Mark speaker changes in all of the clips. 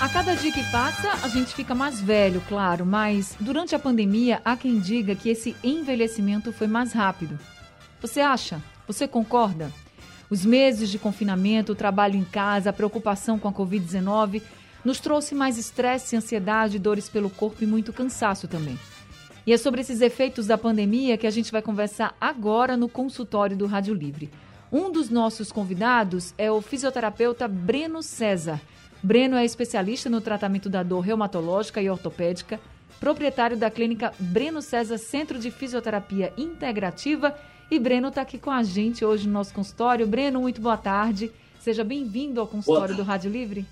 Speaker 1: A cada dia que passa, a gente fica mais velho, claro, mas durante a pandemia há quem diga que esse envelhecimento foi mais rápido. Você acha? Você concorda? Os meses de confinamento, o trabalho em casa, a preocupação com a Covid-19 nos trouxe mais estresse, ansiedade, dores pelo corpo e muito cansaço também. E é sobre esses efeitos da pandemia que a gente vai conversar agora no consultório do Rádio Livre. Um dos nossos convidados é o fisioterapeuta Breno César. Breno é especialista no tratamento da dor reumatológica e ortopédica, proprietário da clínica Breno César Centro de Fisioterapia Integrativa. E Breno está aqui com a gente hoje no nosso consultório. Breno, muito boa tarde. Seja bem-vindo ao consultório do Rádio Livre.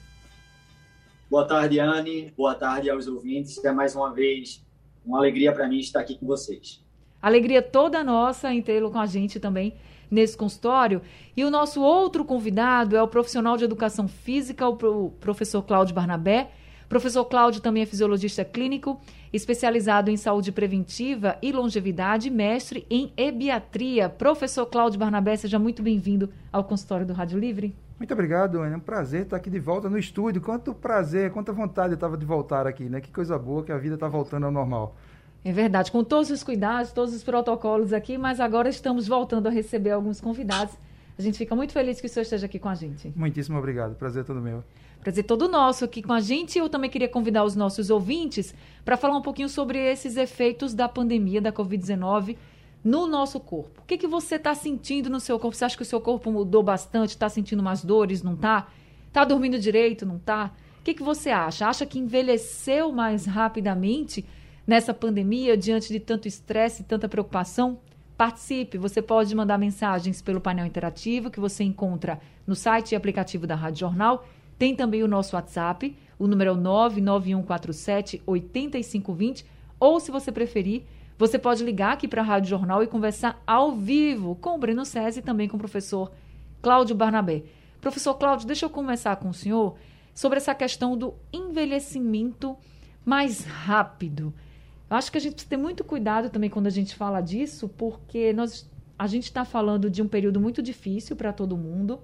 Speaker 2: Boa tarde, Anne. Boa tarde aos ouvintes. É mais uma vez uma alegria para mim estar aqui com vocês.
Speaker 1: Alegria toda nossa em tê-lo com a gente também nesse consultório. E o nosso outro convidado é o profissional de educação física, o professor Cláudio Barnabé. O professor Cláudio também é fisiologista clínico, especializado em saúde preventiva e longevidade, mestre em ebiatria. Professor Cláudio Barnabé, seja muito bem-vindo ao consultório do Rádio Livre.
Speaker 3: Muito obrigado. É um prazer estar aqui de volta no estúdio. Quanto prazer, quanta vontade eu estava de voltar aqui, né? Que coisa boa que a vida está voltando ao normal.
Speaker 1: É verdade, com todos os cuidados, todos os protocolos aqui, mas agora estamos voltando a receber alguns convidados. A gente fica muito feliz que o senhor esteja aqui com a gente.
Speaker 3: Muitíssimo obrigado, prazer todo meu.
Speaker 1: Prazer todo nosso aqui com a gente. Eu também queria convidar os nossos ouvintes para falar um pouquinho sobre esses efeitos da pandemia da Covid-19 no nosso corpo. O que, que você está sentindo no seu corpo? Você acha que o seu corpo mudou bastante? Está sentindo mais dores? Não está? Está dormindo direito? Não está? O que, que você acha? Acha que envelheceu mais rapidamente? Nessa pandemia, diante de tanto estresse e tanta preocupação? Participe, você pode mandar mensagens pelo painel interativo que você encontra no site e aplicativo da Rádio Jornal. Tem também o nosso WhatsApp, o número é o 99147 8520, ou se você preferir, você pode ligar aqui para a Rádio Jornal e conversar ao vivo com o Breno César e também com o professor Cláudio Barnabé. Professor Cláudio, deixa eu começar com o senhor sobre essa questão do envelhecimento mais rápido. Eu acho que a gente precisa ter muito cuidado também quando a gente fala disso, porque nós, a gente está falando de um período muito difícil para todo mundo.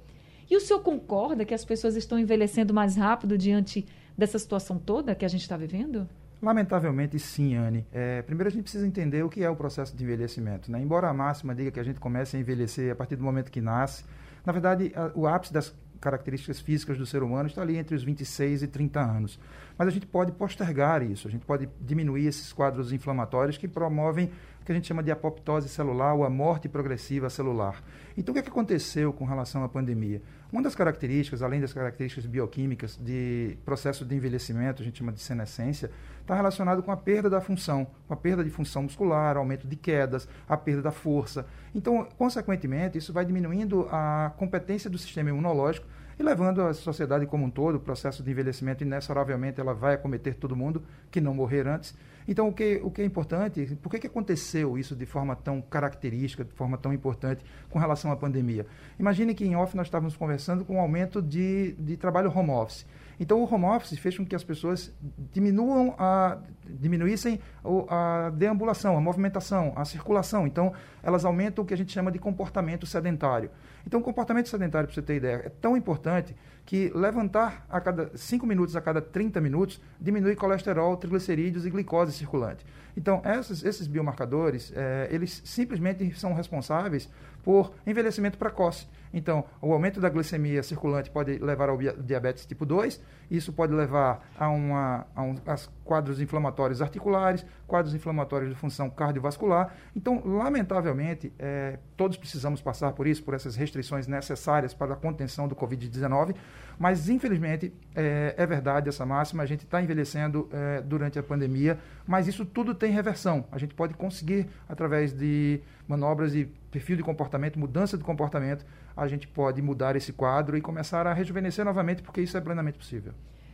Speaker 1: E o senhor concorda que as pessoas estão envelhecendo mais rápido diante dessa situação toda que a gente está vivendo?
Speaker 3: Lamentavelmente, sim, Anne. É, primeiro, a gente precisa entender o que é o processo de envelhecimento. Né? Embora a máxima diga que a gente começa a envelhecer a partir do momento que nasce, na verdade, a, o ápice das características físicas do ser humano está ali entre os 26 e 30 anos. Mas a gente pode postergar isso, a gente pode diminuir esses quadros inflamatórios que promovem que a gente chama de apoptose celular ou a morte progressiva celular. Então, o que, é que aconteceu com relação à pandemia? Uma das características, além das características bioquímicas de processo de envelhecimento, a gente chama de senescência, está relacionado com a perda da função, com a perda de função muscular, aumento de quedas, a perda da força. Então, consequentemente, isso vai diminuindo a competência do sistema imunológico e levando a sociedade como um todo, o processo de envelhecimento inexoravelmente ela vai acometer todo mundo que não morrer antes. Então, o que, o que é importante, por que, que aconteceu isso de forma tão característica, de forma tão importante com relação à pandemia? Imagine que em off nós estávamos conversando com o um aumento de, de trabalho home office. Então, o home office fez com que as pessoas diminuam a, diminuíssem a deambulação, a movimentação, a circulação. Então, elas aumentam o que a gente chama de comportamento sedentário. Então, o comportamento sedentário, para você ter ideia, é tão importante que levantar a cada 5 minutos a cada 30 minutos diminui colesterol, triglicerídeos e glicose circulante. Então, esses, esses biomarcadores, é, eles simplesmente são responsáveis por envelhecimento precoce. Então, o aumento da glicemia circulante pode levar ao diabetes tipo 2, isso pode levar a, uma, a, um, a quadros inflamatórios articulares, quadros inflamatórios de função cardiovascular. Então, lamentavelmente, é, todos precisamos passar por isso, por essas restrições necessárias para a contenção do Covid-19, mas, infelizmente, é, é, verdade essa máxima, a gente está envelhecendo é, durante a pandemia, mas isso tudo tem reversão. A gente pode conseguir, através de manobras e perfil de comportamento, mudança de comportamento, a gente pode mudar esse quadro e começar a rejuvenescer novamente, porque isso é plenamente possível.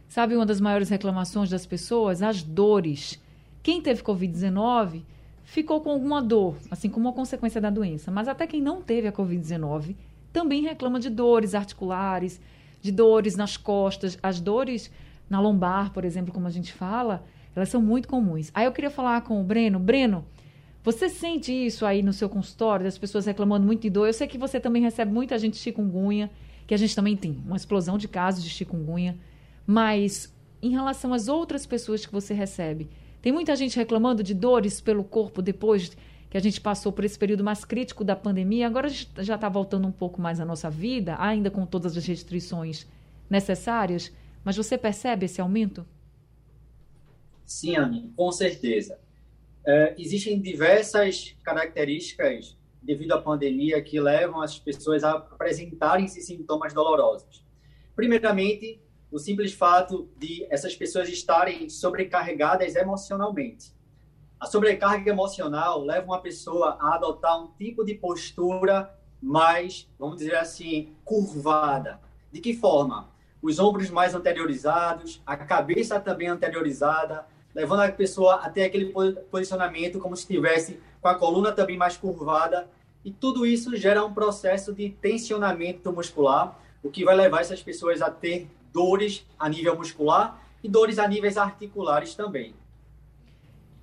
Speaker 1: Sabe uma das maiores reclamações das pessoas? As dores. Quem teve Covid-19 ficou com alguma dor, assim como uma consequência da doença, mas até quem não teve a Covid-19 também reclama de dores articulares, de dores nas costas, as dores na lombar, por exemplo, como a gente fala, elas são muito comuns. Aí eu queria falar com o Breno. Breno, você sente isso aí no seu consultório, das pessoas reclamando muito de dor? Eu sei que você também recebe muita gente de chikungunya, que a gente também tem uma explosão de casos de chikungunya, mas em relação às outras pessoas que você recebe, tem muita gente reclamando de dores pelo corpo depois que a gente passou por esse período mais crítico da pandemia. Agora a gente já está voltando um pouco mais à nossa vida, ainda com todas as restrições necessárias. Mas você percebe esse aumento?
Speaker 2: Sim, Anne, com certeza. É, existem diversas características devido à pandemia que levam as pessoas a apresentarem esses sintomas dolorosos. Primeiramente, o simples fato de essas pessoas estarem sobrecarregadas emocionalmente. A sobrecarga emocional leva uma pessoa a adotar um tipo de postura mais, vamos dizer assim, curvada. De que forma? Os ombros mais anteriorizados, a cabeça também anteriorizada, levando a pessoa até aquele posicionamento como se estivesse com a coluna também mais curvada. E tudo isso gera um processo de tensionamento muscular, o que vai levar essas pessoas a ter dores a nível muscular e dores a níveis articulares também.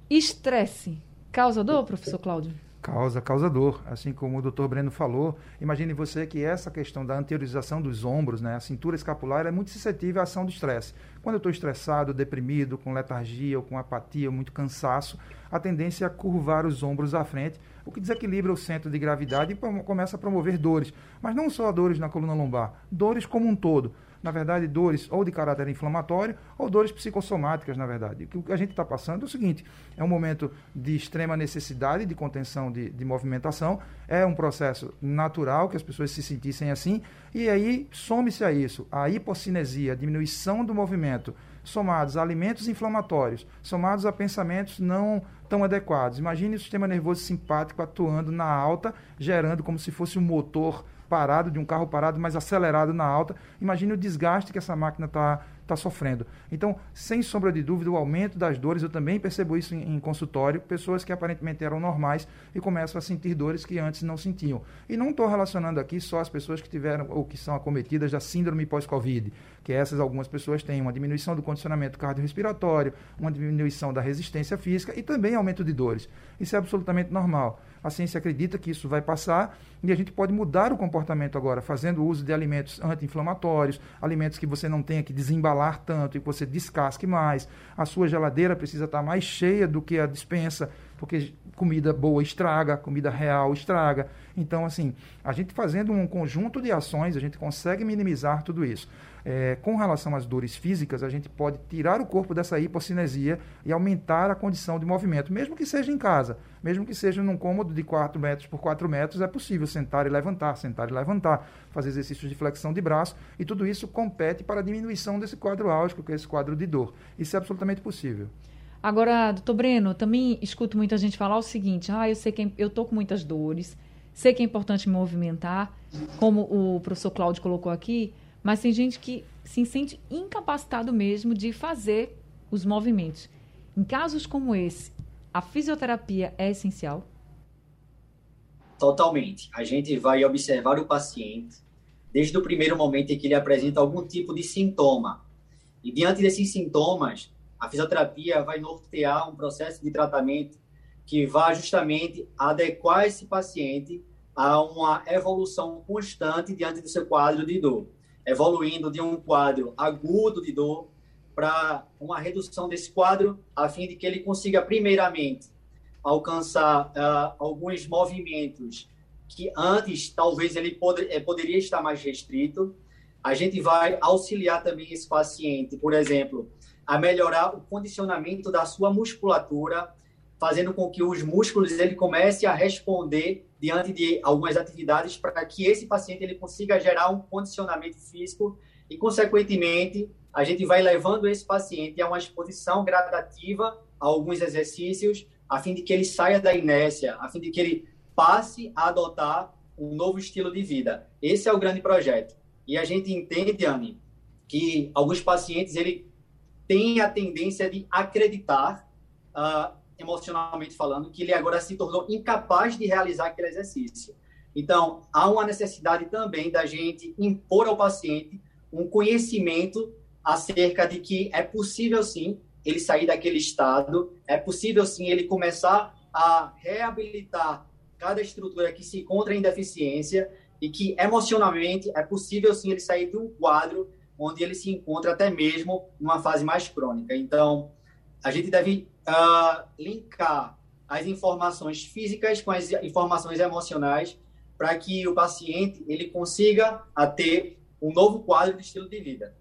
Speaker 1: Estresse causa dor, professor Cláudio?
Speaker 3: Causa, causa dor. Assim como o doutor Breno falou, imagine você que essa questão da anteriorização dos ombros, né, a cintura escapular, é muito suscetível à ação do estresse. Quando eu estou estressado, deprimido, com letargia ou com apatia, muito cansaço, a tendência é curvar os ombros à frente, o que desequilibra o centro de gravidade e começa a promover dores. Mas não só dores na coluna lombar, dores como um todo na verdade, dores ou de caráter inflamatório ou dores psicossomáticas, na verdade. O que a gente está passando é o seguinte: é um momento de extrema necessidade de contenção de, de movimentação, é um processo natural que as pessoas se sentissem assim, e aí some-se a isso a hipocinesia, a diminuição do movimento, somados a alimentos inflamatórios, somados a pensamentos não tão adequados. Imagine o sistema nervoso simpático atuando na alta, gerando como se fosse um motor parado, de um carro parado, mas acelerado na alta. Imagine o desgaste que essa máquina está tá sofrendo. Então, sem sombra de dúvida, o aumento das dores, eu também percebo isso em, em, consultório, pessoas que aparentemente eram normais e começam a sentir dores que antes não sentiam. E não estou relacionando aqui só as pessoas que tiveram ou que são acometidas da síndrome pós-Covid, que essas algumas pessoas têm uma diminuição do condicionamento cardiorrespiratório, uma diminuição da resistência física e também aumento de dores. Isso é absolutamente normal. A ciência acredita que isso vai passar e a gente pode mudar o comportamento agora, fazendo uso de alimentos anti-inflamatórios, alimentos que você não tenha que desembalar tanto e que você descasque mais. A sua geladeira precisa estar mais cheia do que a dispensa, porque comida boa estraga, comida real estraga. Então, assim, a gente fazendo um conjunto de ações, a gente consegue minimizar tudo isso. É, com relação às dores físicas, a gente pode tirar o corpo dessa hipocinesia e aumentar a condição de movimento, mesmo que seja em casa, mesmo que seja num cômodo de 4 metros por 4 metros, é possível sentar e levantar, sentar e levantar, fazer exercícios de flexão de braço, e tudo isso compete para a diminuição desse quadro álgico, que é esse quadro de dor. Isso é absolutamente possível.
Speaker 1: Agora, doutor Breno, também escuto muita gente falar o seguinte: ah, eu sei que eu estou com muitas dores, sei que é importante me movimentar, como o professor Cláudio colocou aqui, mas tem gente que se sente incapacitado mesmo de fazer os movimentos. Em casos como esse, a fisioterapia é essencial?
Speaker 2: Totalmente. A gente vai observar o paciente desde o primeiro momento em que ele apresenta algum tipo de sintoma. E diante desses sintomas, a fisioterapia vai nortear um processo de tratamento que vai justamente adequar esse paciente a uma evolução constante diante do seu quadro de dor evoluindo de um quadro agudo de dor para uma redução desse quadro, a fim de que ele consiga, primeiramente, alcançar uh, alguns movimentos que antes talvez ele pod eh, poderia estar mais restrito. A gente vai auxiliar também esse paciente, por exemplo, a melhorar o condicionamento da sua musculatura, fazendo com que os músculos ele comece a responder diante de algumas atividades para que esse paciente ele consiga gerar um condicionamento físico e consequentemente a gente vai levando esse paciente a uma exposição gradativa a alguns exercícios a fim de que ele saia da inércia, a fim de que ele passe a adotar um novo estilo de vida. Esse é o grande projeto. E a gente entende, Anne, que alguns pacientes ele têm a tendência de acreditar uh, emocionalmente falando, que ele agora se tornou incapaz de realizar aquele exercício. Então, há uma necessidade também da gente impor ao paciente um conhecimento acerca de que é possível sim ele sair daquele estado, é possível sim ele começar a reabilitar cada estrutura que se encontra em deficiência e que emocionalmente é possível sim ele sair de um quadro onde ele se encontra até mesmo numa fase mais crônica. Então, a gente deve uh, linkar as informações físicas com as informações emocionais para que o paciente ele consiga ter um novo quadro de estilo de vida.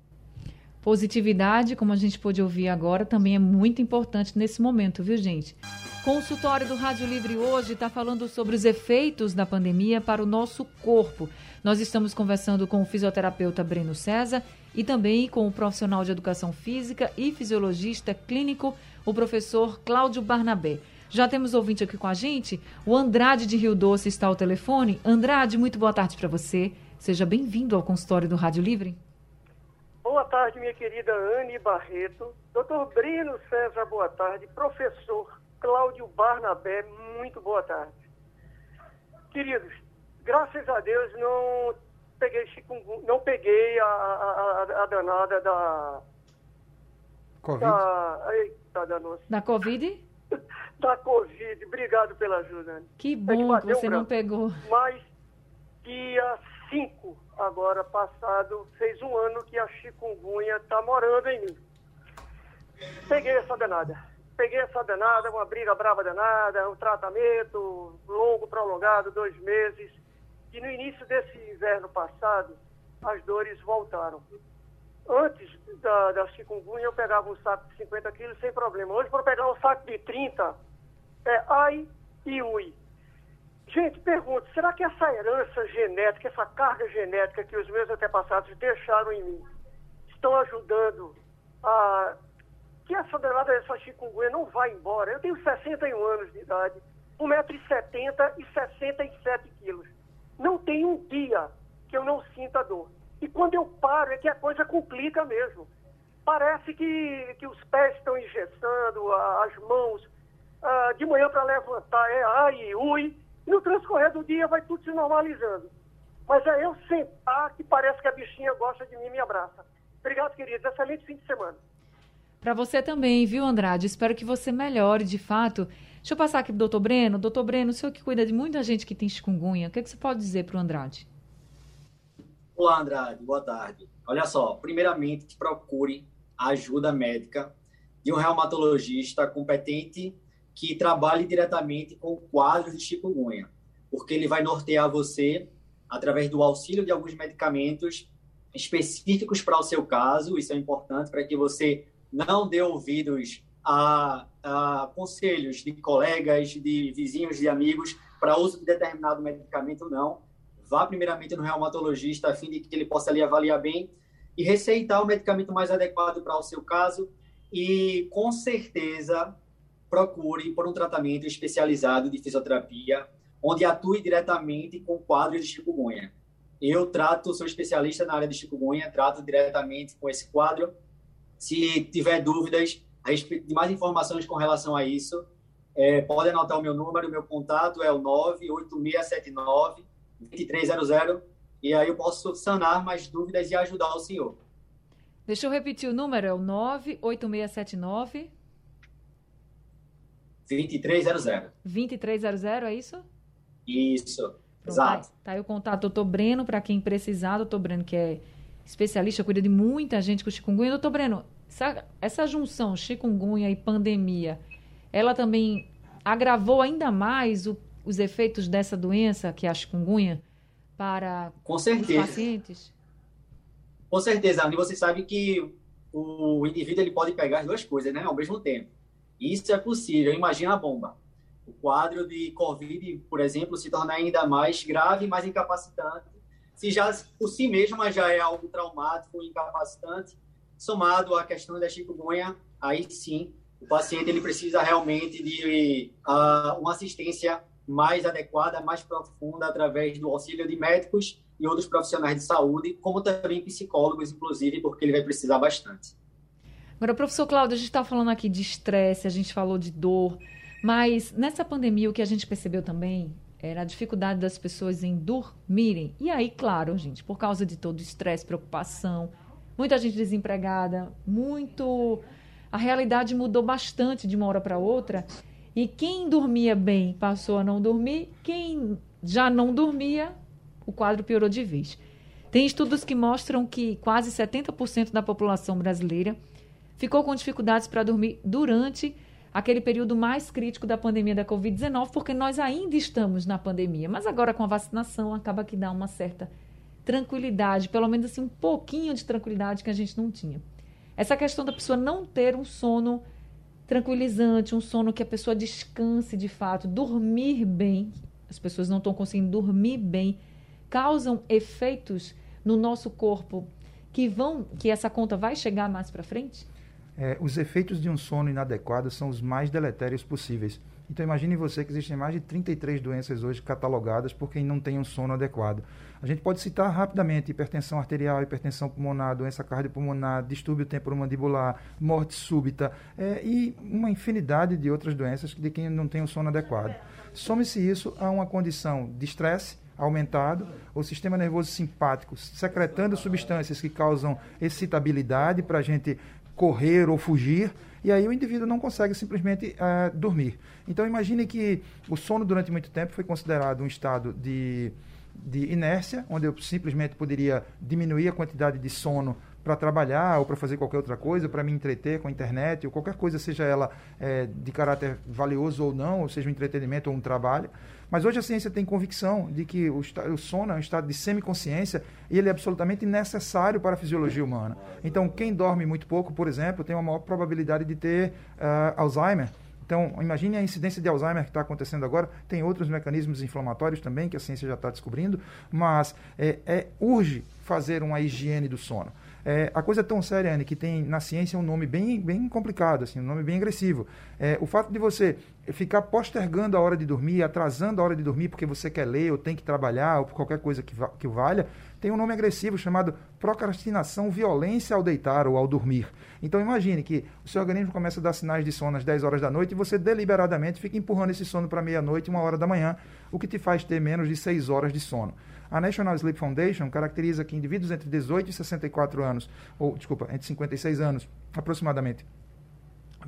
Speaker 1: Positividade, como a gente pôde ouvir agora, também é muito importante nesse momento, viu, gente? Consultório do Rádio Livre hoje está falando sobre os efeitos da pandemia para o nosso corpo. Nós estamos conversando com o fisioterapeuta Breno César e também com o profissional de educação física e fisiologista clínico, o professor Cláudio Barnabé. Já temos ouvinte aqui com a gente. O Andrade de Rio Doce está ao telefone. Andrade, muito boa tarde para você. Seja bem-vindo ao consultório do Rádio Livre.
Speaker 4: Boa tarde, minha querida Anne Barreto. Doutor Breno César, boa tarde. Professor Cláudio Barnabé, muito boa tarde. Queridos, graças a Deus não peguei chikungunya, não peguei a, a, a, danada da...
Speaker 3: Covid?
Speaker 4: Da, eita,
Speaker 1: da Covid?
Speaker 4: da Covid. Obrigado pela ajuda. Anne.
Speaker 1: Que bom é que, que você um não pegou.
Speaker 4: Mas dia 5 agora passado, fez um ano que a chikungunya está morando em mim. Peguei essa danada. Peguei essa danada, uma briga brava danada, um tratamento longo, prolongado, dois meses. E no início desse inverno passado, as dores voltaram. Antes da, da chikungunya, eu pegava um saco de 50 quilos sem problema. Hoje, para pegar um saco de 30, é ai e ui. Gente, pergunto, será que essa herança genética, essa carga genética que os meus antepassados deixaram em mim, estão ajudando a que essa danada essa chikungunya não vai embora? Eu tenho 61 anos de idade, 1,70m e 67 quilos. Não tem um dia que eu não sinta dor. E quando eu paro é que a coisa complica mesmo. Parece que, que os pés estão engessando, as mãos, de manhã para levantar é ai, ui, e no transcorrer do dia vai tudo se normalizando. Mas é eu sentar que parece que a bichinha gosta de mim e me abraça. Obrigado, queridos. Excelente fim de semana.
Speaker 1: Para você também, viu, Andrade? Espero que você melhore de fato. Deixa eu passar aqui para o doutor Breno. Doutor Breno, o senhor que cuida de muita gente que tem chikungunya, o que, é que você pode dizer para o Andrade?
Speaker 2: Olá, Andrade. Boa tarde. Olha só, primeiramente, procure a ajuda médica de um reumatologista competente que trabalhe diretamente com quadros de chikungunya, porque ele vai nortear você através do auxílio de alguns medicamentos específicos para o seu caso. Isso é importante para que você não dê ouvidos a, a, conselhos de colegas, de vizinhos, de amigos para uso de determinado medicamento, não. Vá primeiramente no reumatologista a fim de que ele possa lhe avaliar bem e receitar o medicamento mais adequado para o seu caso. E com certeza procure por um tratamento especializado de fisioterapia, onde atue diretamente com quadros de chikungunya. Eu trato, sou especialista na área de chikungunya, trato diretamente com esse quadro. Se tiver dúvidas a respeito de mais informações com relação a isso, é, pode anotar o meu número, o meu contato é o 98679 2300 e aí eu posso sanar mais dúvidas e ajudar o senhor.
Speaker 1: Deixa eu repetir o número, é o 98679
Speaker 2: 2300.
Speaker 1: 2300, é isso?
Speaker 2: Isso,
Speaker 1: Pronto,
Speaker 2: exato.
Speaker 1: Tá, tá aí o contato doutor Breno, para quem precisar, doutor Breno, que é especialista, cuida de muita gente com chikungunya. Doutor Breno, essa, essa junção chikungunya e pandemia, ela também agravou ainda mais o, os efeitos dessa doença, que é a chikungunya, para
Speaker 2: com certeza.
Speaker 1: os pacientes?
Speaker 2: Com certeza, Anny. Você sabe que o indivíduo ele pode pegar as duas coisas né, ao mesmo tempo. Isso é possível. Imagina a bomba. O quadro de Covid, por exemplo, se torna ainda mais grave, mais incapacitante. Se já por si mesma já é algo traumático, incapacitante, somado à questão da chikungunya, aí sim o paciente ele precisa realmente de uh, uma assistência mais adequada, mais profunda, através do auxílio de médicos e outros profissionais de saúde, como também psicólogos, inclusive, porque ele vai precisar bastante.
Speaker 1: Agora, professor Cláudio, a gente está falando aqui de estresse, a gente falou de dor, Mas nessa pandemia, o que a gente percebeu também era a dificuldade das pessoas em dormirem. E aí, claro, gente, por causa de todo o estresse, preocupação, muita gente desempregada, muito. A realidade mudou bastante de uma hora para outra. E quem dormia bem passou a não dormir, quem já não dormia, o quadro piorou de vez. Tem estudos que mostram que quase 70% da população brasileira ficou com dificuldades para dormir durante aquele período mais crítico da pandemia da Covid-19, porque nós ainda estamos na pandemia. Mas agora com a vacinação acaba que dá uma certa tranquilidade, pelo menos assim um pouquinho de tranquilidade que a gente não tinha. Essa questão da pessoa não ter um sono tranquilizante, um sono que a pessoa descanse de fato, dormir bem. As pessoas não estão conseguindo dormir bem, causam efeitos no nosso corpo que vão, que essa conta vai chegar mais para frente?
Speaker 3: é, os efeitos de um sono inadequado são os mais deletérios possíveis. Então imagine você que existem mais de 33 doenças hoje catalogadas por quem não tem um sono adequado. A gente pode citar rapidamente hipertensão arterial, hipertensão pulmonar, doença cardiopulmonar, distúrbio temporomandibular, morte súbita é, e uma infinidade de outras doenças de quem não tem um sono adequado. Some-se isso a uma condição de estresse aumentado, o sistema nervoso simpático secretando substâncias que causam excitabilidade para a gente correr ou fugir, e aí o indivíduo não consegue simplesmente uh, dormir. Então imagine que o sono durante muito tempo foi considerado um estado de, de inércia, onde eu simplesmente poderia diminuir a quantidade de sono para trabalhar ou para fazer qualquer outra coisa, para me entreter com a internet ou qualquer coisa, seja ela é, de caráter valioso ou não, ou seja um entretenimento ou um trabalho. Mas hoje a ciência tem convicção de que o, o sono é um estado de semiconsciência e ele é absolutamente necessário para a fisiologia humana. Então, quem dorme muito pouco, por exemplo, tem uma maior probabilidade de ter uh, Alzheimer. Então, imagine a incidência de Alzheimer que está acontecendo agora. Tem outros mecanismos inflamatórios também que a ciência já está descobrindo, mas é, é, urge fazer uma higiene do sono. É, a coisa é tão séria, Anne, que tem na ciência um nome bem, bem complicado, assim, um nome bem agressivo. É, o fato de você ficar postergando a hora de dormir, atrasando a hora de dormir porque você quer ler ou tem que trabalhar ou por qualquer coisa que, que valha, tem um nome agressivo chamado procrastinação violência ao deitar ou ao dormir. Então imagine que o seu organismo começa a dar sinais de sono às 10 horas da noite e você deliberadamente fica empurrando esse sono para meia-noite, uma hora da manhã, o que te faz ter menos de 6 horas de sono. A National Sleep Foundation caracteriza que indivíduos entre 18 e 64 anos, ou, desculpa, entre 56 anos aproximadamente,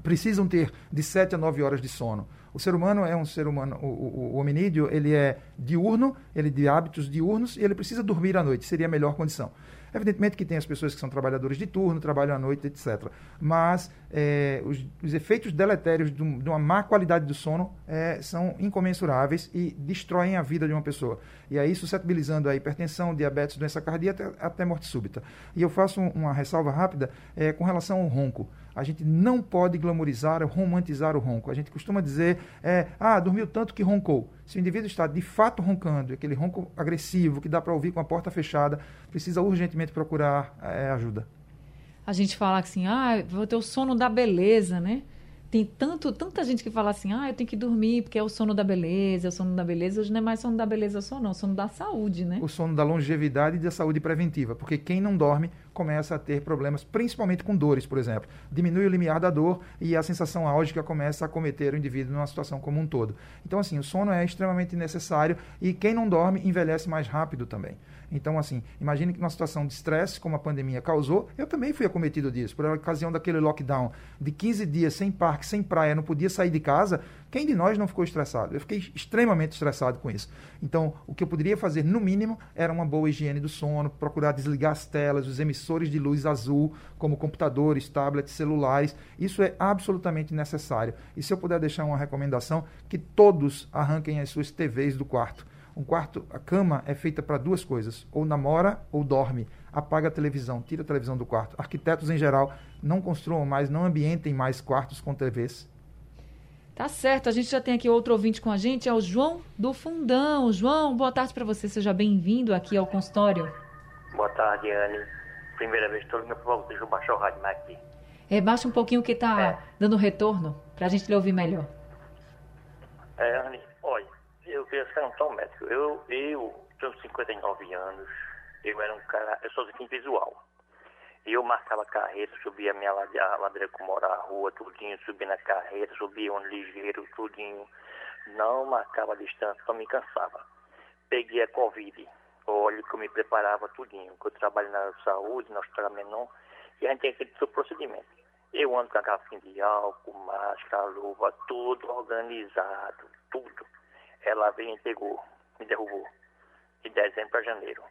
Speaker 3: precisam ter de 7 a 9 horas de sono. O ser humano é um ser humano, o, o, o, hominídeo, ele é diurno, ele é de hábitos diurnos e ele precisa dormir à noite, seria a melhor condição. Evidentemente que tem as pessoas que são trabalhadores de turno, trabalham à noite, etc. Mas é, os, os, efeitos deletérios de, um, de, uma má qualidade do sono é, são incomensuráveis e destroem a vida de uma pessoa. E aí suscetibilizando a hipertensão, diabetes, doença cardíaca, até, até morte súbita. E eu faço uma ressalva rápida é, com relação ao ronco. A gente não pode glamorizar, romantizar o ronco. A gente costuma dizer, é, ah, dormiu tanto que roncou. Se o indivíduo está de fato roncando, aquele ronco agressivo que dá para ouvir com a porta fechada, precisa urgentemente procurar é, ajuda.
Speaker 1: A gente fala assim, ah, vou ter o sono da beleza, né? Tem tanto, tanta gente que fala assim, ah, eu tenho que dormir porque é o sono da beleza, é o sono da beleza. Hoje não é mais sono da beleza só, não, é o sono da saúde, né?
Speaker 3: O sono da longevidade e da saúde preventiva. Porque quem não dorme começa a ter problemas, principalmente com dores, por exemplo. Diminui o limiar da dor e a sensação álgica começa a cometer o indivíduo numa situação como um todo. Então, assim, o sono é extremamente necessário e quem não dorme envelhece mais rápido também. Então, assim, imagine que numa situação de estresse, como a pandemia causou, eu também fui acometido disso. Por ocasião daquele lockdown de 15 dias sem parque, sem praia, não podia sair de casa, quem de nós não ficou estressado? Eu fiquei extremamente estressado com isso. Então, o que eu poderia fazer, no mínimo, era uma boa higiene do sono, procurar desligar as telas, os emissores de luz azul, como computadores, tablets, celulares. Isso é absolutamente necessário. E se eu puder deixar uma recomendação, que todos arranquem as suas TVs do quarto um quarto, a cama é feita para duas coisas: ou namora ou dorme. Apaga a televisão, tira a televisão do quarto. Arquitetos em geral não construam mais, não ambientem mais quartos com TVs.
Speaker 1: Tá certo, a gente já tem aqui outro ouvinte com a gente, é o João do Fundão. João, boa tarde para você, seja bem-vindo aqui ao consultório.
Speaker 5: Boa tarde, Anne. Primeira vez que estou ligando para deixa eu baixar o rádio aqui.
Speaker 1: É, baixa um pouquinho que tá é. dando retorno, para a gente lhe ouvir melhor.
Speaker 5: É, Anne, queria ser um médico. Eu, eu tenho 59 anos, eu era um cara, eu sou deficiente visual. Eu marcava carreira, subia a minha ladeira, a ladeira como era a rua, tudinho, subia na carreira, subia um ligeiro, tudinho. Não marcava a distância, só me cansava. Peguei a Covid, olha que eu me preparava tudinho, que eu trabalho na saúde, na hospital menor, e a gente tem feito seu procedimento. Eu ando com a garrafinha de álcool, máscara, luva, tudo organizado, tudo. Ela veio e pegou, me derrubou, de dezembro para janeiro.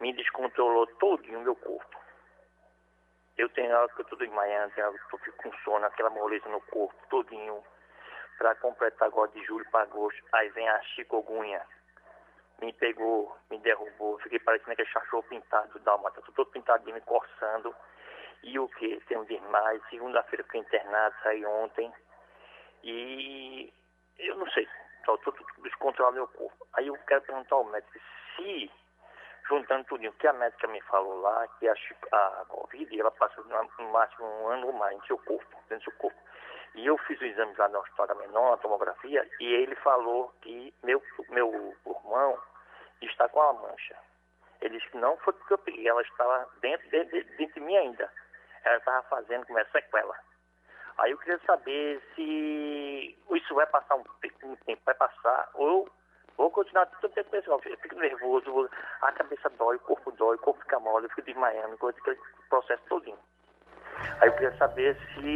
Speaker 5: Me descontrolou todinho o meu corpo. Eu tenho hora que eu estou desmaiando, tenho hora que eu fico com sono, aquela moleza no corpo, todinho. Para completar agora de julho para agosto, aí vem a chicogunha. Me pegou, me derrubou, fiquei parecendo aquele cachorro pintado da alma, tô todo pintadinho, me coçando. E o que? Tem um desmaio. Segunda-feira fiquei internado, saí ontem. E eu não sei, estou descontrolando meu corpo. Aí eu quero perguntar ao médico se juntando tudo o que a médica me falou lá, que a, a Covid, ela passa no máximo um ano ou mais no seu corpo, dentro do seu corpo. E eu fiz o exame lá no hospital menor, a tomografia, e ele falou que meu, meu pulmão está com a mancha. Ele disse que não foi porque eu peguei, ela estava dentro, dentro, dentro de mim ainda. Ela estava fazendo como é sequela. Aí eu queria saber se isso vai passar um tempo, vai passar, ou Vou continuar todo tempo com eu fico nervoso, a cabeça dói, o corpo dói, o corpo fica mole, eu fico desmaiando, coisa, aquele processo todinho. Aí eu queria saber se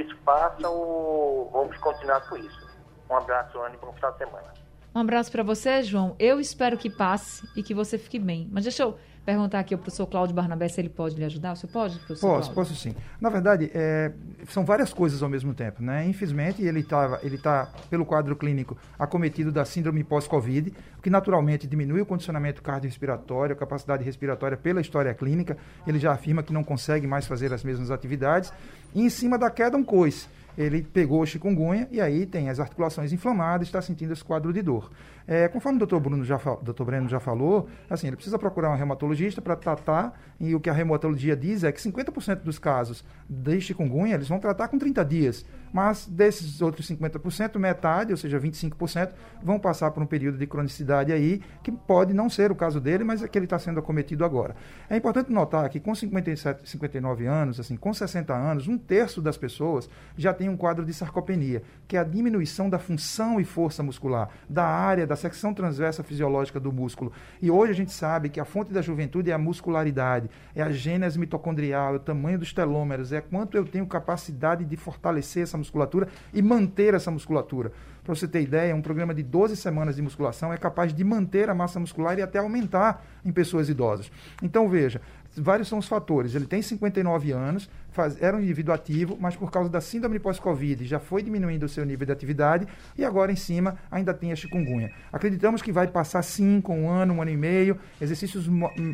Speaker 5: isso passa ou vamos continuar com isso. Um abraço, Anne, bom final de semana.
Speaker 1: Um abraço para você, João. Eu espero que passe e que você fique bem. Mas deixa eu perguntar aqui ao professor Cláudio Barnabé se ele pode lhe ajudar. Você pode, professor?
Speaker 3: Posso, Cláudio? posso sim. Na verdade, é, são várias coisas ao mesmo tempo. Né? Infelizmente, ele está, ele tá, pelo quadro clínico, acometido da síndrome pós-Covid, o que naturalmente diminui o condicionamento cardiorrespiratório, a capacidade respiratória pela história clínica. Ele já afirma que não consegue mais fazer as mesmas atividades. E em cima da queda, um coice ele pegou o chikungunya e aí tem as articulações inflamadas, está sentindo esse quadro de dor. É, conforme o doutor Bruno já, doutor Breno já falou, assim, ele precisa procurar um reumatologista para tratar, e o que a reumatologia diz é que 50% dos casos de chikungunya eles vão tratar com 30 dias, mas desses outros 50%, metade, ou seja, 25%, vão passar por um período de cronicidade aí, que pode não ser o caso dele, mas é que ele está sendo acometido agora. É importante notar que com 57, 59 anos, assim, com 60 anos, um terço das pessoas já tem um quadro de sarcopenia, que é a diminuição da função e força muscular, da área da secção transversa fisiológica do músculo. E hoje a gente sabe que a fonte da juventude é a muscularidade, é a gênese mitocondrial, é o tamanho dos telômeros, é quanto eu tenho capacidade de fortalecer essa musculatura e manter essa musculatura. Para você ter ideia, um programa de 12 semanas de musculação é capaz de manter a massa muscular e até aumentar em pessoas idosas. Então, veja, vários são os fatores. Ele tem 59 anos, faz, era um indivíduo ativo, mas por causa da síndrome pós-Covid já foi diminuindo o seu nível de atividade e agora em cima ainda tem a chikungunya. Acreditamos que vai passar sim com um ano, um ano e meio, exercícios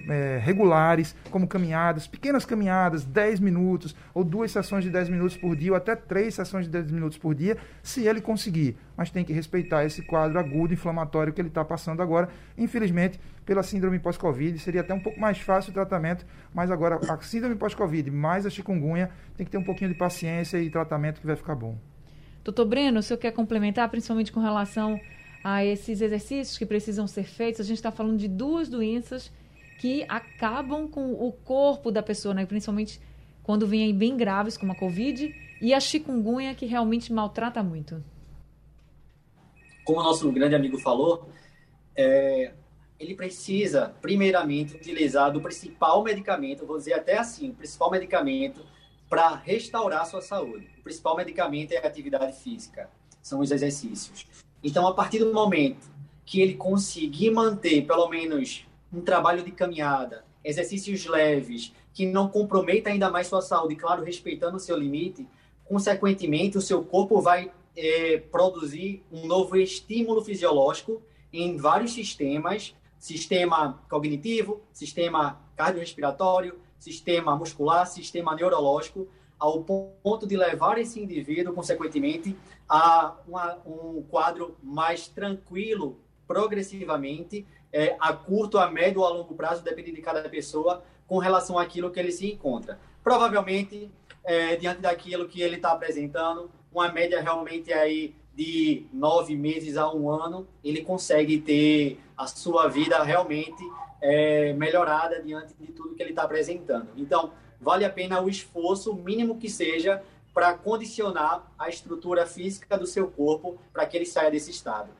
Speaker 3: é, regulares, como caminhadas, pequenas caminhadas, 10 minutos, ou duas sessões de 10 minutos por dia, ou até três sessões de 10 minutos por dia, se ele conseguir. Mas tem que respeitar esse quadro agudo inflamatório que ele está passando agora. Infelizmente, pela síndrome pós-Covid, seria até um pouco mais fácil o tratamento, mas agora a síndrome pós-Covid mais a chikungunya tem que ter um pouquinho de paciência e tratamento que vai ficar bom.
Speaker 1: Doutor Breno, o senhor quer complementar, principalmente com relação a esses exercícios que precisam ser feitos? A gente está falando de duas doenças que acabam com o corpo da pessoa, né? principalmente quando vêm bem graves, como a Covid, e a chikungunya, que realmente maltrata muito.
Speaker 2: Como o nosso grande amigo falou, é, ele precisa, primeiramente, utilizar do principal medicamento, vou dizer até assim, o principal medicamento para restaurar a sua saúde. O principal medicamento é a atividade física, são os exercícios. Então, a partir do momento que ele conseguir manter pelo menos um trabalho de caminhada, exercícios leves, que não comprometa ainda mais sua saúde, claro, respeitando o seu limite, consequentemente, o seu corpo vai é, produzir um novo estímulo fisiológico em vários sistemas sistema cognitivo, sistema cardiorrespiratório, sistema muscular, sistema neurológico, ao ponto de levar esse indivíduo, consequentemente, a uma, um quadro mais tranquilo, progressivamente, é, a curto, a médio ou a longo prazo, dependendo de cada pessoa, com relação àquilo que ele se encontra. Provavelmente, é, diante daquilo que ele está apresentando, uma média realmente aí de nove meses a um ano, ele consegue ter a sua vida realmente é, melhorada diante de tudo que ele está apresentando. Então, vale a pena o esforço, mínimo que seja, para condicionar a estrutura física do seu corpo para que ele saia desse estado.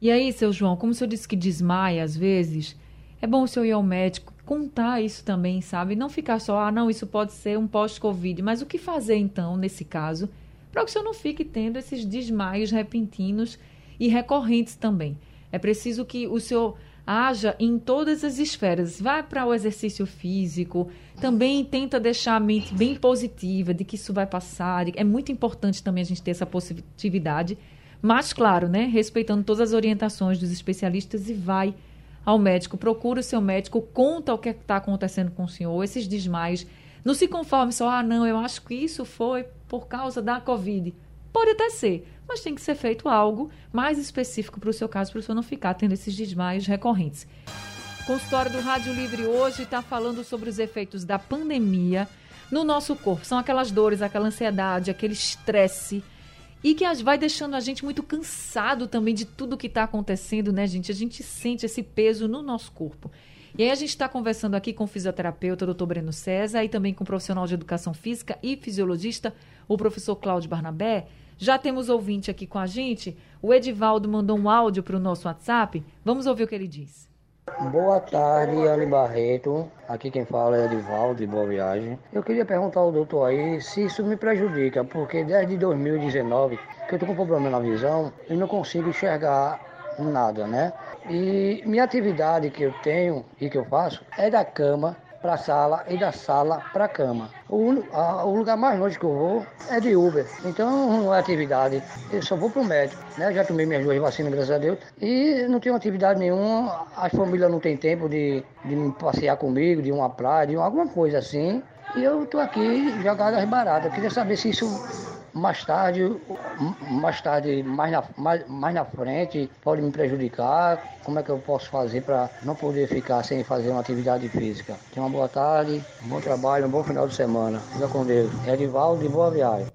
Speaker 1: E aí, seu João, como o senhor disse que desmaia às vezes, é bom o senhor ir ao médico, contar isso também, sabe? Não ficar só, ah, não, isso pode ser um pós-Covid, mas o que fazer então, nesse caso, para que o senhor não fique tendo esses desmaios repentinos e recorrentes também. É preciso que o senhor haja em todas as esferas. Vai para o exercício físico, também tenta deixar a mente bem positiva de que isso vai passar. É muito importante também a gente ter essa positividade, mas claro, né, respeitando todas as orientações dos especialistas e vai ao médico, procura o seu médico, conta o que é está acontecendo com o senhor, esses desmaios. Não se conforme só, ah, não, eu acho que isso foi por causa da Covid. Pode até ser, mas tem que ser feito algo mais específico para o seu caso, para o senhor não ficar tendo esses desmaios recorrentes. O consultório do Rádio Livre hoje está falando sobre os efeitos da pandemia no nosso corpo. São aquelas dores, aquela ansiedade, aquele estresse e que vai deixando a gente muito cansado também de tudo que está acontecendo, né, gente? A gente sente esse peso no nosso corpo. E aí a gente está conversando aqui com o fisioterapeuta, doutor Breno César, e também com o profissional de educação física e fisiologista, o professor Cláudio Barnabé. Já temos ouvinte aqui com a gente. O Edivaldo mandou um áudio para o nosso WhatsApp. Vamos ouvir o que ele diz.
Speaker 6: Boa tarde, Anne Barreto. Aqui quem fala é Edivaldo, de Boa Viagem. Eu queria perguntar ao doutor aí se isso me prejudica, porque desde 2019 que eu estou com problema na visão e não consigo enxergar nada, né? E minha atividade que eu tenho e que eu faço é da cama para a sala e da sala para a cama. O, lugar mais longe que eu vou é de Uber. Então não é atividade. Eu só vou para o médico. Né? Já tomei minhas duas vacinas, graças a Deus. E não tenho atividade nenhuma. As famílias não têm tempo de, de passear comigo, de uma praia, de alguma coisa assim. E eu estou aqui jogado as baratas. Queria saber se isso mais tarde, mais tarde, mais na, mais, mais na frente, pode me prejudicar. Como é que eu posso fazer para não poder ficar sem fazer uma atividade física? Tenha uma boa tarde, um bom trabalho, um bom final de semana. Fica com Deus. Edivaldo, de boa viagem.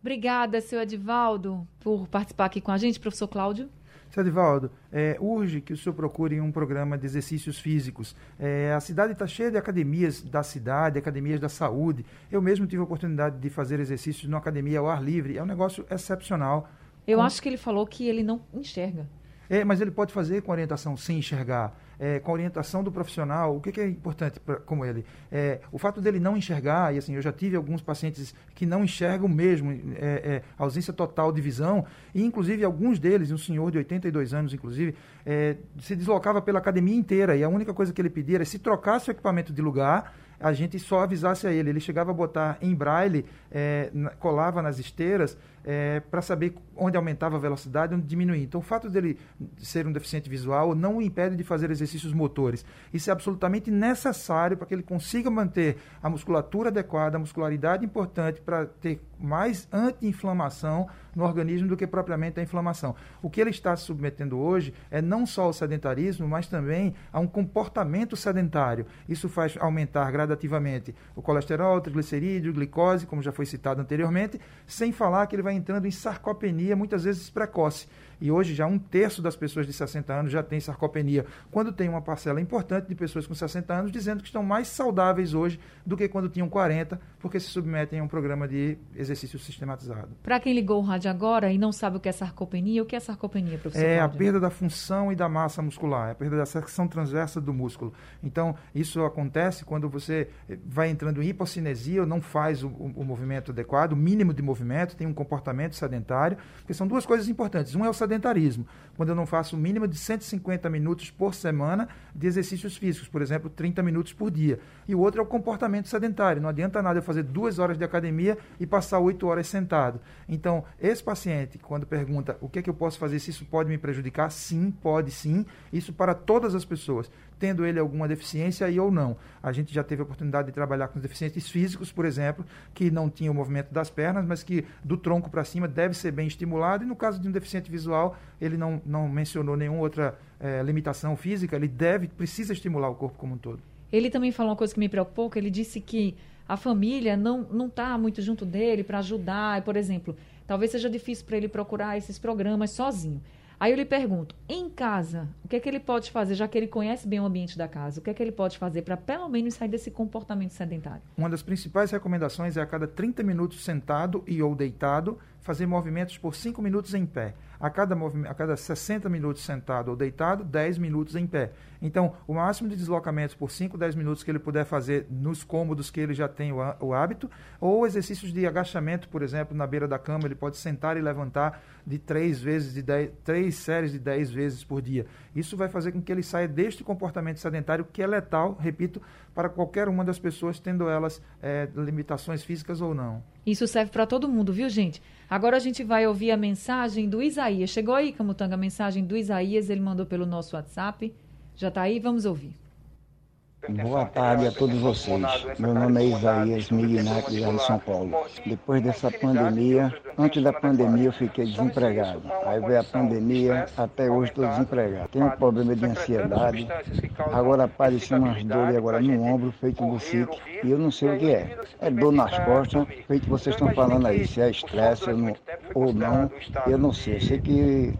Speaker 1: Obrigada, seu Edivaldo, por participar aqui com a gente, professor Cláudio.
Speaker 3: Sedivaldo, é, urge que o senhor procure um programa de exercícios físicos. É, a cidade está cheia de academias da cidade, academias da saúde. Eu mesmo tive a oportunidade de fazer exercícios numa academia ao ar livre. É um negócio excepcional.
Speaker 1: Eu acho que ele falou que ele não enxerga.
Speaker 3: É, mas ele pode fazer com orientação sem enxergar é, com orientação do profissional, o que, que é importante pra, como ele? É, o fato dele não enxergar, e assim, eu já tive alguns pacientes que não enxergam mesmo, é, é ausência total de visão, e inclusive alguns deles, um senhor de 82 anos, inclusive, é, se deslocava pela academia inteira, e a única coisa que ele pedia era se trocasse o equipamento de lugar, a gente só avisasse a ele. Ele chegava a botar em braille, é, na, colava nas esteiras é, para saber onde aumentava a velocidade onde diminuía. Então, o fato dele ser um deficiente visual não o impede de fazer exercícios motores. Isso é absolutamente necessário para que ele consiga manter a musculatura adequada, a muscularidade importante para ter mais anti-inflamação no organismo do que propriamente a inflamação. O que ele está se submetendo hoje é não só ao sedentarismo, mas também a um comportamento sedentário. Isso faz aumentar gradativamente o colesterol, triglicerídeo, glicose, como já foi citado anteriormente, sem falar que ele vai entrando em sarcopenia, muitas vezes precoce. E hoje já um terço das pessoas de 60 anos já tem sarcopenia, quando tem uma parcela importante de pessoas com 60 anos dizendo que estão mais saudáveis hoje do que quando tinham 40, porque se submetem a um programa de exercício sistematizado.
Speaker 1: Para quem ligou o rádio agora e não sabe o que é sarcopenia, o que é sarcopenia, professor?
Speaker 3: É a perda da função e da massa muscular, é a perda da secção transversa do músculo. Então, isso acontece quando você vai entrando em hipocinesia ou não faz o, o, o movimento adequado, o mínimo de movimento, tem um comportamento sedentário, porque são duas coisas importantes. Um é o sedentarismo, quando eu não faço o mínimo de 150 minutos por semana de exercícios físicos, por exemplo, 30 minutos por dia. E o outro é o comportamento sedentário. Não adianta nada eu fazer duas horas de academia e passar oito horas sentado. Então, esse paciente, quando pergunta o que é que eu posso fazer, se isso pode me prejudicar, sim, pode sim. Isso para todas as pessoas tendo ele alguma deficiência aí ou não. A gente já teve a oportunidade de trabalhar com deficientes físicos, por exemplo, que não tinham o movimento das pernas, mas que do tronco para cima deve ser bem estimulado. E no caso de um deficiente visual, ele não, não mencionou nenhuma outra é, limitação física, ele deve, precisa estimular o corpo como um todo.
Speaker 1: Ele também falou uma coisa que me preocupou, que ele disse que a família não não está muito junto dele para ajudar, por exemplo, talvez seja difícil para ele procurar esses programas sozinho. Aí eu lhe pergunto, em casa, o que é que ele pode fazer, já que ele conhece bem o ambiente da casa, o que é que ele pode fazer para pelo menos sair desse comportamento sedentário?
Speaker 3: Uma das principais recomendações é a cada 30 minutos sentado e ou deitado, fazer movimentos por 5 minutos em pé a cada, a cada 60 minutos sentado ou deitado, 10 minutos em pé. Então, o máximo de deslocamentos por 5, 10 minutos que ele puder fazer nos cômodos que ele já tem o, o hábito, ou exercícios de agachamento, por exemplo, na beira da cama, ele pode sentar e levantar de três vezes, de dez, três séries de 10 vezes por dia. Isso vai fazer com que ele saia deste comportamento sedentário que é letal, repito, para qualquer uma das pessoas, tendo elas é, limitações físicas ou não.
Speaker 1: Isso serve para todo mundo, viu, gente? Agora a gente vai ouvir a mensagem do Isaías. Chegou aí, Camutanga, a mensagem do Isaías, ele mandou pelo nosso WhatsApp. Já está aí, vamos ouvir.
Speaker 7: Boa tarde a todos vocês. Meu nome é Isaías Mignac, de São Paulo. Depois dessa pandemia, antes da pandemia eu fiquei desempregado. Aí veio a pandemia, até hoje estou desempregado. Tenho um problema de ansiedade. Agora apareceu umas dores agora no ombro, feito do sítio, e eu não sei o que é. É dor nas costas, feito que vocês estão falando aí, se é estresse ou não, eu não sei. Eu sei que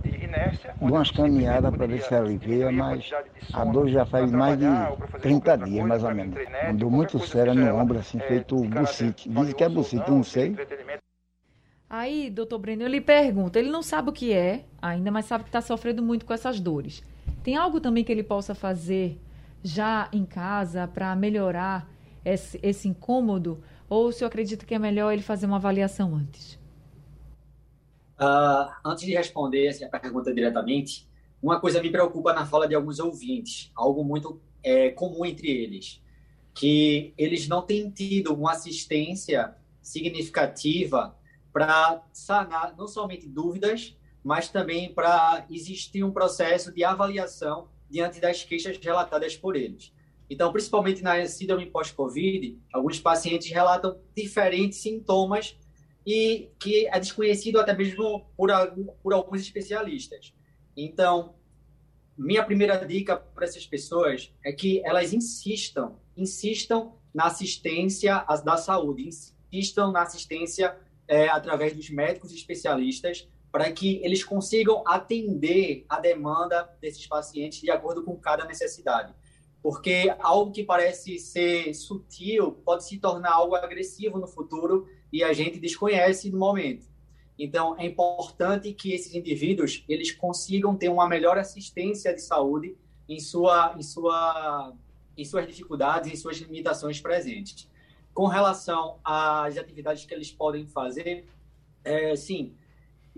Speaker 7: dou umas caminhadas para ver se alivia, mas a dor já faz mais de 30 30 dias, mais ou menos. Andou muito séria no ombro, assim, feito bucite. Dizem que é bucite, não sei.
Speaker 1: Aí, doutor Breno, eu lhe pergunto, ele não sabe o que é ainda, mas sabe que está sofrendo muito com essas dores. Tem algo também que ele possa fazer já em casa para melhorar esse, esse incômodo? Ou o senhor acredita que é melhor ele fazer uma avaliação antes?
Speaker 2: Uh, antes de responder essa pergunta diretamente, uma coisa me preocupa na fala de alguns ouvintes, algo muito é, comum entre eles, que eles não têm tido uma assistência significativa para sanar não somente dúvidas, mas também para existir um processo de avaliação diante das queixas relatadas por eles. Então, principalmente na síndrome pós-Covid, alguns pacientes relatam diferentes sintomas e que é desconhecido até mesmo por, por alguns especialistas. Então, minha primeira dica para essas pessoas é que elas insistam, insistam na assistência da saúde, insistam na assistência é, através dos médicos especialistas para que eles consigam atender a demanda desses pacientes de acordo com cada necessidade. Porque algo que parece ser sutil pode se tornar algo agressivo no futuro e a gente desconhece no momento. Então, é importante que esses indivíduos eles consigam ter uma melhor assistência de saúde em, sua, em, sua, em suas dificuldades, em suas limitações presentes. Com relação às atividades que eles podem fazer, é, sim,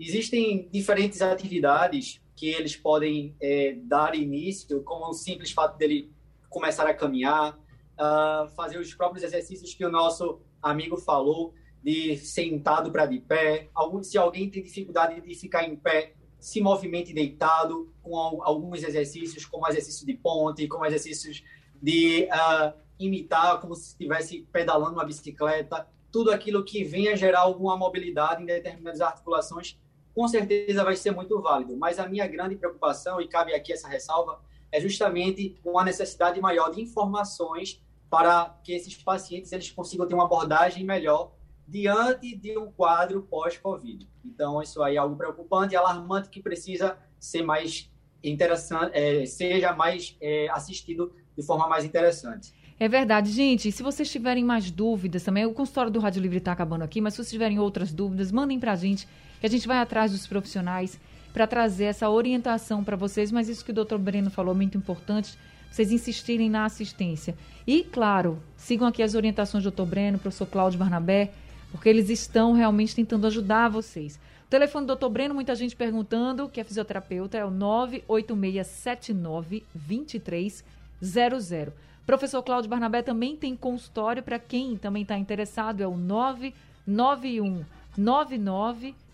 Speaker 2: existem diferentes atividades que eles podem é, dar início, como o simples fato dele começar a caminhar, uh, fazer os próprios exercícios que o nosso amigo falou, de sentado para de pé. se alguém tem dificuldade de ficar em pé, se movimente deitado, com alguns exercícios, como exercício de ponte, como exercícios de uh, imitar como se estivesse pedalando uma bicicleta. Tudo aquilo que venha gerar alguma mobilidade em determinadas articulações, com certeza vai ser muito válido. Mas a minha grande preocupação, e cabe aqui essa ressalva, é justamente uma necessidade maior de informações para que esses pacientes eles consigam ter uma abordagem melhor diante de um quadro pós-Covid. Então, isso aí é algo preocupante e alarmante que precisa ser mais interessante, é, seja mais é, assistido de forma mais interessante.
Speaker 1: É verdade, gente. Se vocês tiverem mais dúvidas também, o consultório do Rádio Livre está acabando aqui, mas se vocês tiverem outras dúvidas, mandem para a gente, que a gente vai atrás dos profissionais para trazer essa orientação para vocês. Mas isso que o doutor Breno falou é muito importante, vocês insistirem na assistência. E, claro, sigam aqui as orientações do doutor Breno, professor Cláudio Barnabé, porque eles estão realmente tentando ajudar vocês. O telefone do doutor Breno, muita gente perguntando, que é fisioterapeuta, é o 98679-2300. Professor Cláudio Barnabé também tem consultório para quem também está interessado, é o 991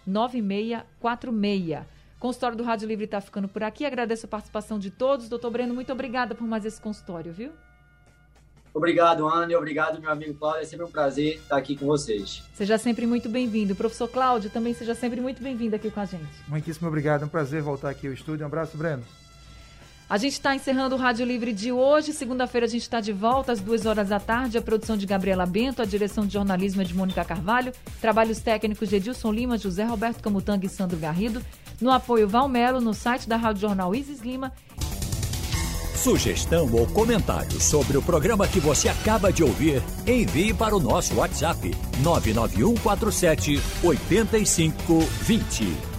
Speaker 1: 9646. Consultório do Rádio Livre está ficando por aqui. Agradeço a participação de todos. Doutor Breno, muito obrigada por mais esse consultório, viu?
Speaker 2: Obrigado, Ana, obrigado, meu amigo Cláudio. É sempre um prazer estar aqui com vocês.
Speaker 1: Seja sempre muito bem-vindo. Professor Cláudio, também seja sempre muito bem-vindo aqui com a gente.
Speaker 3: Muitíssimo obrigado. É um prazer voltar aqui ao estúdio. Um abraço, Breno.
Speaker 1: A gente está encerrando o Rádio Livre de hoje. Segunda-feira a gente está de volta às duas horas da tarde. A produção de Gabriela Bento, a direção de jornalismo é de Mônica Carvalho, trabalhos técnicos de Edilson Lima, José Roberto Camutanga e Sandro Garrido. No apoio Valmelo, no site da Rádio Jornal Isis Lima.
Speaker 8: Sugestão ou comentário sobre o programa que você acaba de ouvir, envie para o nosso WhatsApp 99147 8520.